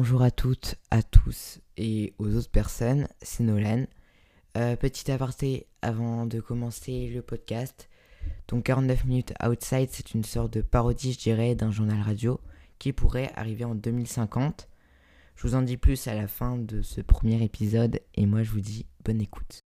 Bonjour à toutes, à tous et aux autres personnes, c'est Nolan. Euh, petit aparté avant de commencer le podcast. Donc 49 minutes outside, c'est une sorte de parodie, je dirais, d'un journal radio qui pourrait arriver en 2050. Je vous en dis plus à la fin de ce premier épisode et moi je vous dis bonne écoute.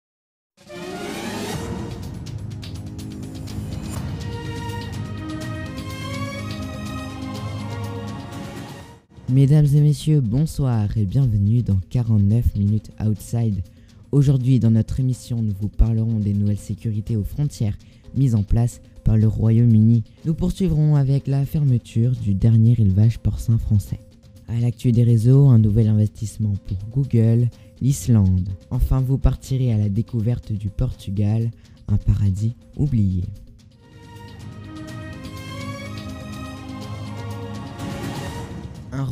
Mesdames et messieurs, bonsoir et bienvenue dans 49 minutes outside. Aujourd'hui, dans notre émission, nous vous parlerons des nouvelles sécurités aux frontières mises en place par le Royaume-Uni. Nous poursuivrons avec la fermeture du dernier élevage porcin français. À l'actu des réseaux, un nouvel investissement pour Google, l'Islande. Enfin, vous partirez à la découverte du Portugal, un paradis oublié.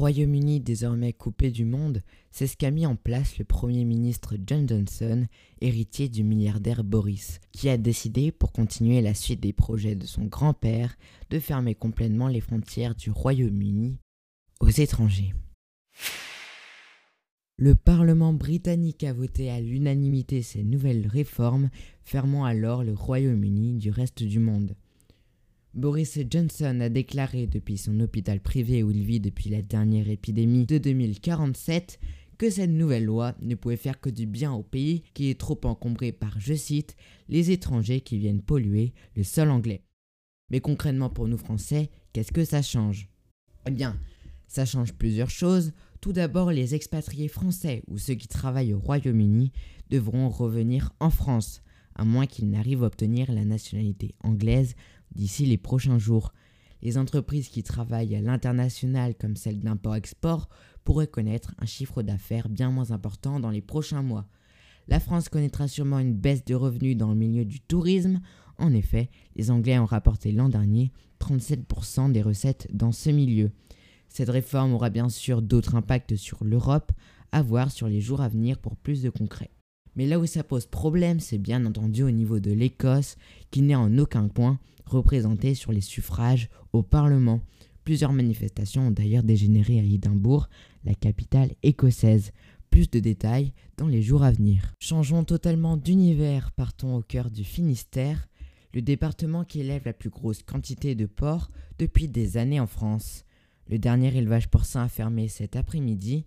Royaume-Uni désormais coupé du monde, c'est ce qu'a mis en place le Premier ministre John Johnson, héritier du milliardaire Boris, qui a décidé, pour continuer la suite des projets de son grand-père, de fermer complètement les frontières du Royaume-Uni aux étrangers. Le Parlement britannique a voté à l'unanimité ces nouvelles réformes, fermant alors le Royaume-Uni du reste du monde. Boris Johnson a déclaré depuis son hôpital privé où il vit depuis la dernière épidémie de 2047 que cette nouvelle loi ne pouvait faire que du bien au pays qui est trop encombré par, je cite, les étrangers qui viennent polluer le sol anglais. Mais concrètement pour nous Français, qu'est-ce que ça change? Eh bien, ça change plusieurs choses. Tout d'abord, les expatriés français ou ceux qui travaillent au Royaume-Uni devront revenir en France, à moins qu'ils n'arrivent à obtenir la nationalité anglaise d'ici les prochains jours. Les entreprises qui travaillent à l'international comme celles d'import-export pourraient connaître un chiffre d'affaires bien moins important dans les prochains mois. La France connaîtra sûrement une baisse de revenus dans le milieu du tourisme. En effet, les Anglais ont rapporté l'an dernier 37% des recettes dans ce milieu. Cette réforme aura bien sûr d'autres impacts sur l'Europe, à voir sur les jours à venir pour plus de concret. Mais là où ça pose problème, c'est bien entendu au niveau de l'Écosse, qui n'est en aucun point représentée sur les suffrages au Parlement. Plusieurs manifestations ont d'ailleurs dégénéré à Édimbourg, la capitale écossaise. Plus de détails dans les jours à venir. Changeons totalement d'univers, partons au cœur du Finistère, le département qui élève la plus grosse quantité de porcs depuis des années en France. Le dernier élevage porcin a fermé cet après-midi,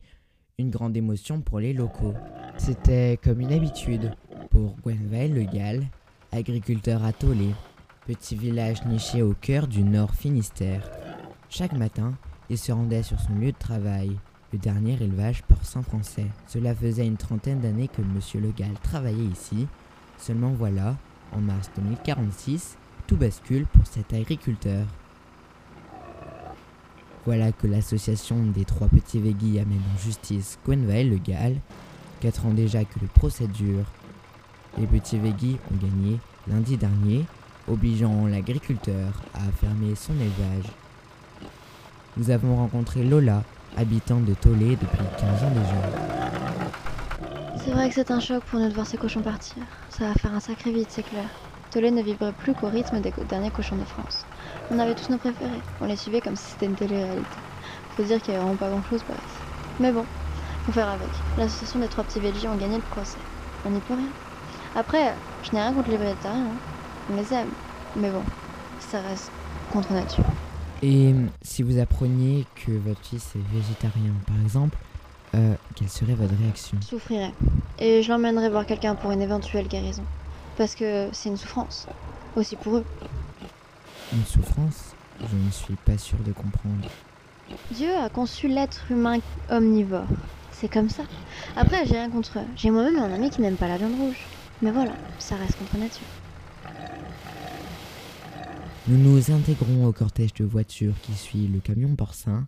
une grande émotion pour les locaux. C'était comme une habitude pour Gwenvel Le Gall, agriculteur à Tolé, petit village niché au cœur du Nord Finistère. Chaque matin, il se rendait sur son lieu de travail, le dernier élevage porcin français. Cela faisait une trentaine d'années que Monsieur Le Gall travaillait ici. Seulement voilà, en mars 2046, tout bascule pour cet agriculteur. Voilà que l'association des trois petits Veggie amène en justice Gwenvael Le Gall. Quatre ans déjà que le procès dure. Les petits Veggie ont gagné lundi dernier, obligeant l'agriculteur à fermer son élevage. Nous avons rencontré Lola, habitante de Tolé depuis 15 ans déjà. C'est vrai que c'est un choc pour nous de voir ces cochons partir. Ça va faire un sacré vide, c'est clair. Tolé ne vivrait plus qu'au rythme des derniers cochons de France. On avait tous nos préférés. On les suivait comme si c'était une télé-réalité. Faut dire qu'il n'y a vraiment pas grand-chose par. Mais bon, faut faire avec. L'association des trois petits Veggie ont gagné le procès. On n'y peut rien. Après, je n'ai rien contre les végétariens. Hein. On les aime. Mais bon, ça reste contre nature. Et si vous appreniez que votre fils est végétarien, par exemple, euh, quelle serait votre réaction? Je souffrirais. Et je l'emmènerais voir quelqu'un pour une éventuelle guérison. Parce que c'est une souffrance. Aussi pour eux. Une souffrance? Je ne suis pas sûr de comprendre. Dieu a conçu l'être humain omnivore. C'est comme ça. Après, j'ai rien contre eux. J'ai moi-même un ami qui n'aime pas la viande rouge. Mais voilà, ça reste contre nature. Nous nous intégrons au cortège de voitures qui suit le camion porcin.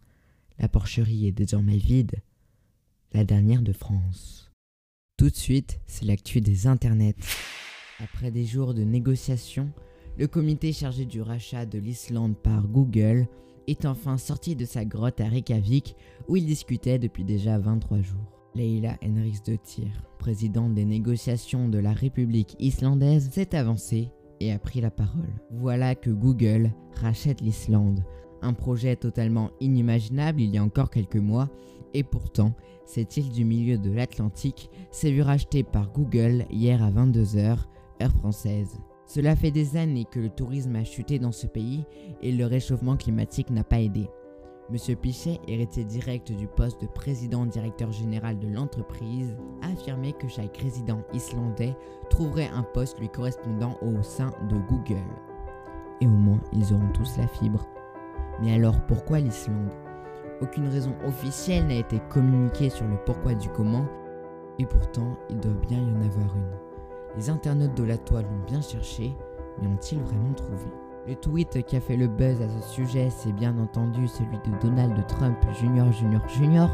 La porcherie est désormais vide. La dernière de France. Tout de suite, c'est l'actu des internets. Après des jours de négociations, le comité chargé du rachat de l'Islande par Google est enfin sorti de sa grotte à Reykjavik où il discutait depuis déjà 23 jours. Leila Henriksdottir, présidente des négociations de la République islandaise, s'est avancée et a pris la parole. Voilà que Google rachète l'Islande, un projet totalement inimaginable il y a encore quelques mois Et pourtant, cette île du milieu de l'Atlantique s'est vue rachetée par Google hier à 22h, heure française. Cela fait des années que le tourisme a chuté dans ce pays et le réchauffement climatique n'a pas aidé. Monsieur Pichet, héritier direct du poste de président-directeur général de l'entreprise, a affirmé que chaque résident islandais trouverait un poste lui correspondant au sein de Google. Et au moins, ils auront tous la fibre. Mais alors, pourquoi l'Islande? Aucune raison officielle n'a été communiquée sur le pourquoi du comment, et pourtant, il doit bien y en avoir une. Les internautes de la toile ont bien cherché, mais ont-ils vraiment trouvé? Le tweet qui a fait le buzz à ce sujet, c'est bien entendu celui de Donald Trump Jr. Jr. Jr.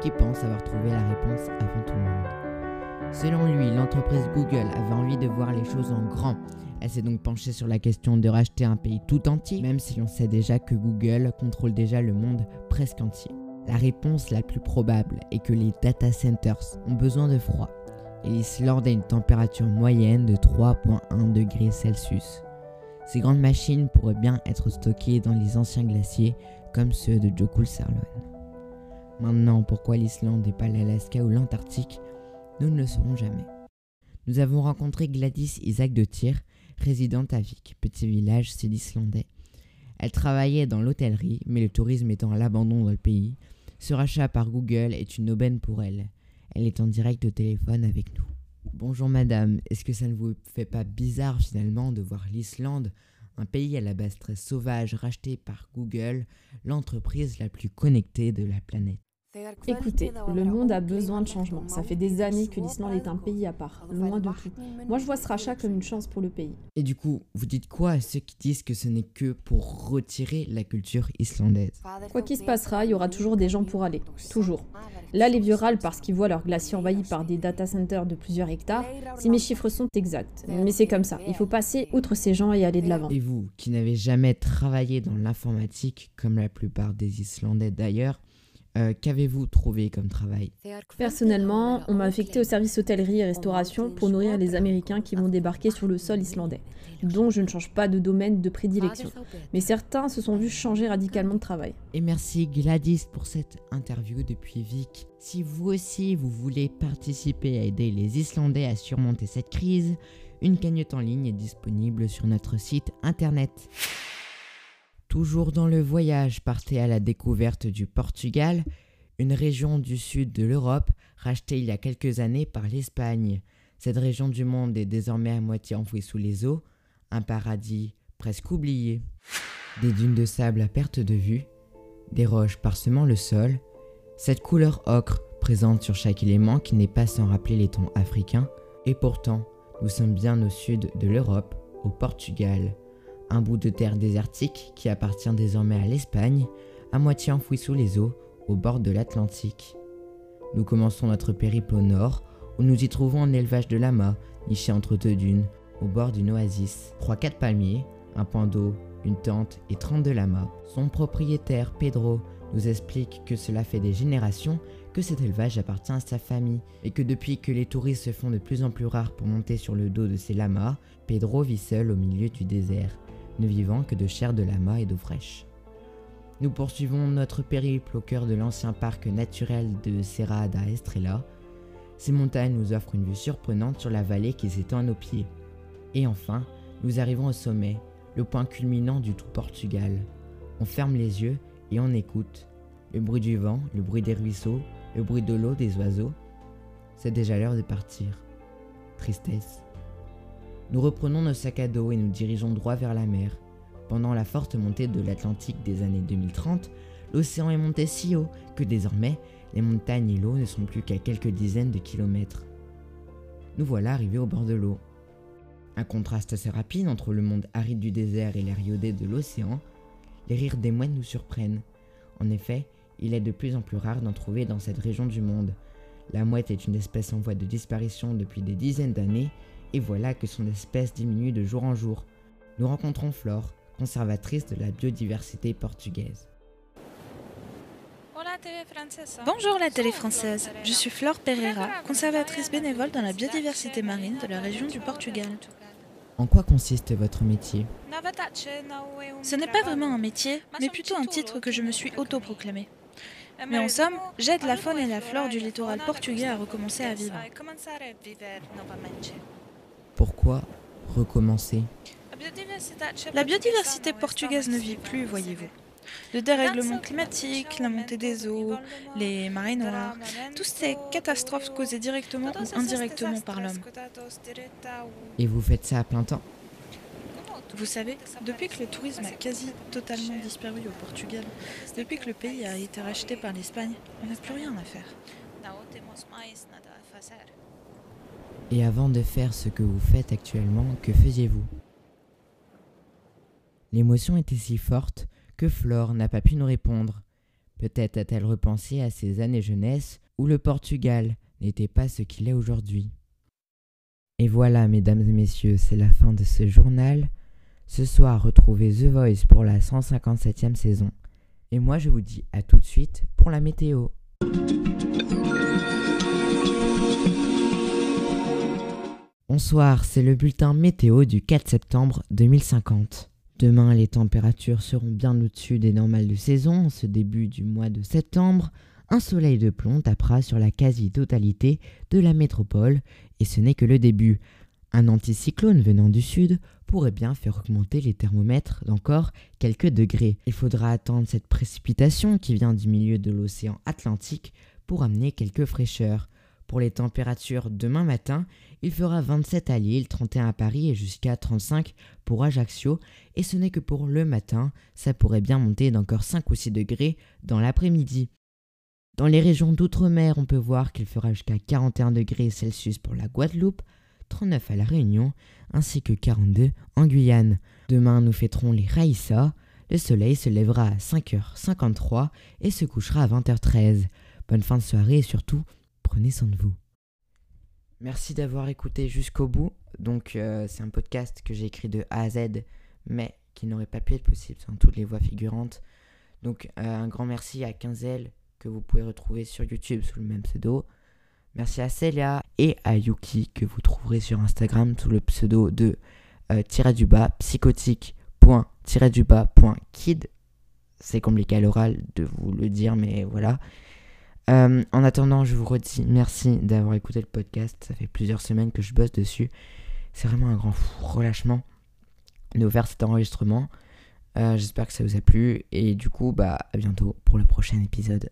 qui pense avoir trouvé la réponse avant tout le monde. Selon lui, l'entreprise Google avait envie de voir les choses en grand. Elle s'est donc penchée sur la question de racheter un pays tout entier, même si l'on sait déjà que Google contrôle déjà le monde presque entier. La réponse la plus probable est que les data centers ont besoin de froid et l'Islande a une température moyenne de 3,1 degrés Celsius. Ces grandes machines pourraient bien être stockées dans les anciens glaciers comme ceux de Jökulsárlón. Maintenant, pourquoi l'Islande et pas l'Alaska ou l'Antarctique, nous ne le saurons jamais. Nous avons rencontré Gladys Isaac de Tyr, résidente à Vik, petit village sud-islandais. Elle travaillait dans l'hôtellerie, mais le tourisme étant à l'abandon dans le pays, ce rachat par Google est une aubaine pour elle. Elle est en direct au téléphone avec nous. Bonjour madame, est-ce que ça ne vous fait pas bizarre finalement de voir l'Islande, un pays à la base très sauvage racheté par Google, l'entreprise la plus connectée de la planète? Écoutez, le monde a besoin de changement. Ça fait des années que l'Islande est un pays à part, loin de tout. Moi, je vois ce rachat comme une chance pour le pays. Et du coup, vous dites quoi à ceux qui disent que ce n'est que pour retirer la culture islandaise Quoi qu'il se passera, il y aura toujours des gens pour aller. Toujours. Là, les vieux râlent parce qu'ils voient leur glacier envahi par des data centers de plusieurs hectares, si mes chiffres sont exacts. Mais c'est comme ça. Il faut passer outre ces gens et aller de l'avant. Et vous, qui n'avez jamais travaillé dans l'informatique, comme la plupart des Islandais d'ailleurs, euh, qu'avez-vous trouvé comme travail? Personnellement, on m'a affecté au service hôtellerie et restauration pour nourrir les Américains qui vont débarquer sur le sol islandais. Donc je ne change pas de domaine de prédilection. Mais certains se sont vus changer radicalement de travail. Et merci Gladys pour cette interview depuis Vic. Si vous aussi vous voulez participer à aider les Islandais à surmonter cette crise, une cagnotte en ligne est disponible sur notre site internet. Toujours dans le voyage, partez à la découverte du Portugal, une région du sud de l'Europe rachetée il y a quelques années par l'Espagne. Cette région du monde est désormais à moitié enfouie sous les eaux, un paradis presque oublié. Des dunes de sable à perte de vue, des roches parsemant le sol, cette couleur ocre présente sur chaque élément qui n'est pas sans rappeler les tons africains, et pourtant, nous sommes bien au sud de l'Europe, au Portugal un bout de terre désertique qui appartient désormais à l'Espagne, à moitié enfoui sous les eaux, au bord de l'Atlantique. Nous commençons notre périple au nord, où nous y trouvons un élevage de lamas, niché entre deux dunes, au bord d'une oasis. Trois quatre palmiers, un point d'eau, une tente et 32 lamas. Son propriétaire, Pedro, nous explique que cela fait des générations que cet élevage appartient à sa famille et que depuis que les touristes se font de plus en plus rares pour monter sur le dos de ces lamas, Pedro vit seul au milieu du désert ne vivant que de chair de lama et d'eau fraîche. Nous poursuivons notre périple au cœur de l'ancien parc naturel de Serra da Estrela. Ces montagnes nous offrent une vue surprenante sur la vallée qui s'étend à nos pieds. Et enfin, nous arrivons au sommet, le point culminant du tout Portugal. On ferme les yeux et on écoute. Le bruit du vent, le bruit des ruisseaux, le bruit de l'eau, des oiseaux. C'est déjà l'heure de partir. Tristesse. Nous reprenons nos sacs à dos et nous dirigeons droit vers la mer. Pendant la forte montée de l'Atlantique des années 2030, l'océan est monté si haut que désormais, les montagnes et l'eau ne sont plus qu'à quelques dizaines de kilomètres. Nous voilà arrivés au bord de l'eau. Un contraste assez rapide entre le monde aride du désert et l'air iodé de l'océan, les rires des mouettes nous surprennent. En effet, il est de plus en plus rare d'en trouver dans cette région du monde. La mouette est une espèce en voie de disparition depuis des dizaines d'années et voilà que son espèce diminue de jour en jour. Nous rencontrons Flore, conservatrice de la biodiversité portugaise. Bonjour la télé française, je suis Flore Pereira, conservatrice bénévole dans la biodiversité marine de la région du Portugal. En quoi consiste votre métier? Ce n'est pas vraiment un métier, mais plutôt un titre que je me suis autoproclamé. Mais en somme, j'aide la faune et la flore du littoral portugais à recommencer à vivre. Pourquoi recommencer? La biodiversité portugaise ne vit plus, voyez-vous. Le dérèglement climatique, la montée des eaux, les marées noires, toutes ces catastrophes causées directement ou indirectement par l'homme. Et vous faites ça à plein temps? Vous savez, depuis que le tourisme a quasi totalement disparu au Portugal, depuis que le pays a été racheté par l'Espagne, on n'a plus rien à faire. Et avant de faire ce que vous faites actuellement, que faisiez-vous? L'émotion était si forte que Flore n'a pas pu nous répondre. Peut-être a-t-elle repensé à ses années jeunesse où le Portugal n'était pas ce qu'il est aujourd'hui. Et voilà, mesdames et messieurs, c'est la fin de ce journal. Ce soir, retrouvez The Voice pour la 157e saison. Et moi, je vous dis à tout de suite pour la météo. Bonsoir, c'est le bulletin météo du 4 septembre 2050. Demain, les températures seront bien au-dessus des normales de saison en ce début du mois de septembre. Un soleil de plomb tapera sur la quasi-totalité de la métropole et ce n'est que le début. Un anticyclone venant du sud pourrait bien faire augmenter les thermomètres d'encore quelques degrés. Il faudra attendre cette précipitation qui vient du milieu de l'océan Atlantique pour amener quelques fraîcheurs. Pour les températures demain matin, il fera 27 à Lille, 31 à Paris et jusqu'à 35 pour Ajaccio. Et ce n'est que pour le matin, ça pourrait bien monter d'encore 5 ou 6 degrés dans l'après-midi. Dans les régions d'outre-mer, on peut voir qu'il fera jusqu'à 41 degrés Celsius pour la Guadeloupe, 39 à la Réunion, ainsi que 42 en Guyane. Demain, nous fêterons les Raïssa. Le soleil se lèvera à 5h53 et se couchera à 20h13. Bonne fin de soirée et surtout, prenez soin de vous. Merci d'avoir écouté jusqu'au bout. Donc euh, c'est un podcast que j'ai écrit de A à Z, mais qui n'aurait pas pu être possible sans toutes les voix figurantes. Donc euh, un grand merci à Quinzel que vous pouvez retrouver sur YouTube sous le même pseudo. Merci à Celia et à Yuki que vous trouverez sur Instagram sous le pseudo de euh, du bas psychotique.du kid. C'est compliqué à l'oral de vous le dire, mais voilà. Euh, en attendant, je vous redis merci d'avoir écouté le podcast. Ça fait plusieurs semaines que je bosse dessus. C'est vraiment un grand relâchement de cet enregistrement. Euh, j'espère que ça vous a plu. Et du coup, bah, à bientôt pour le prochain épisode.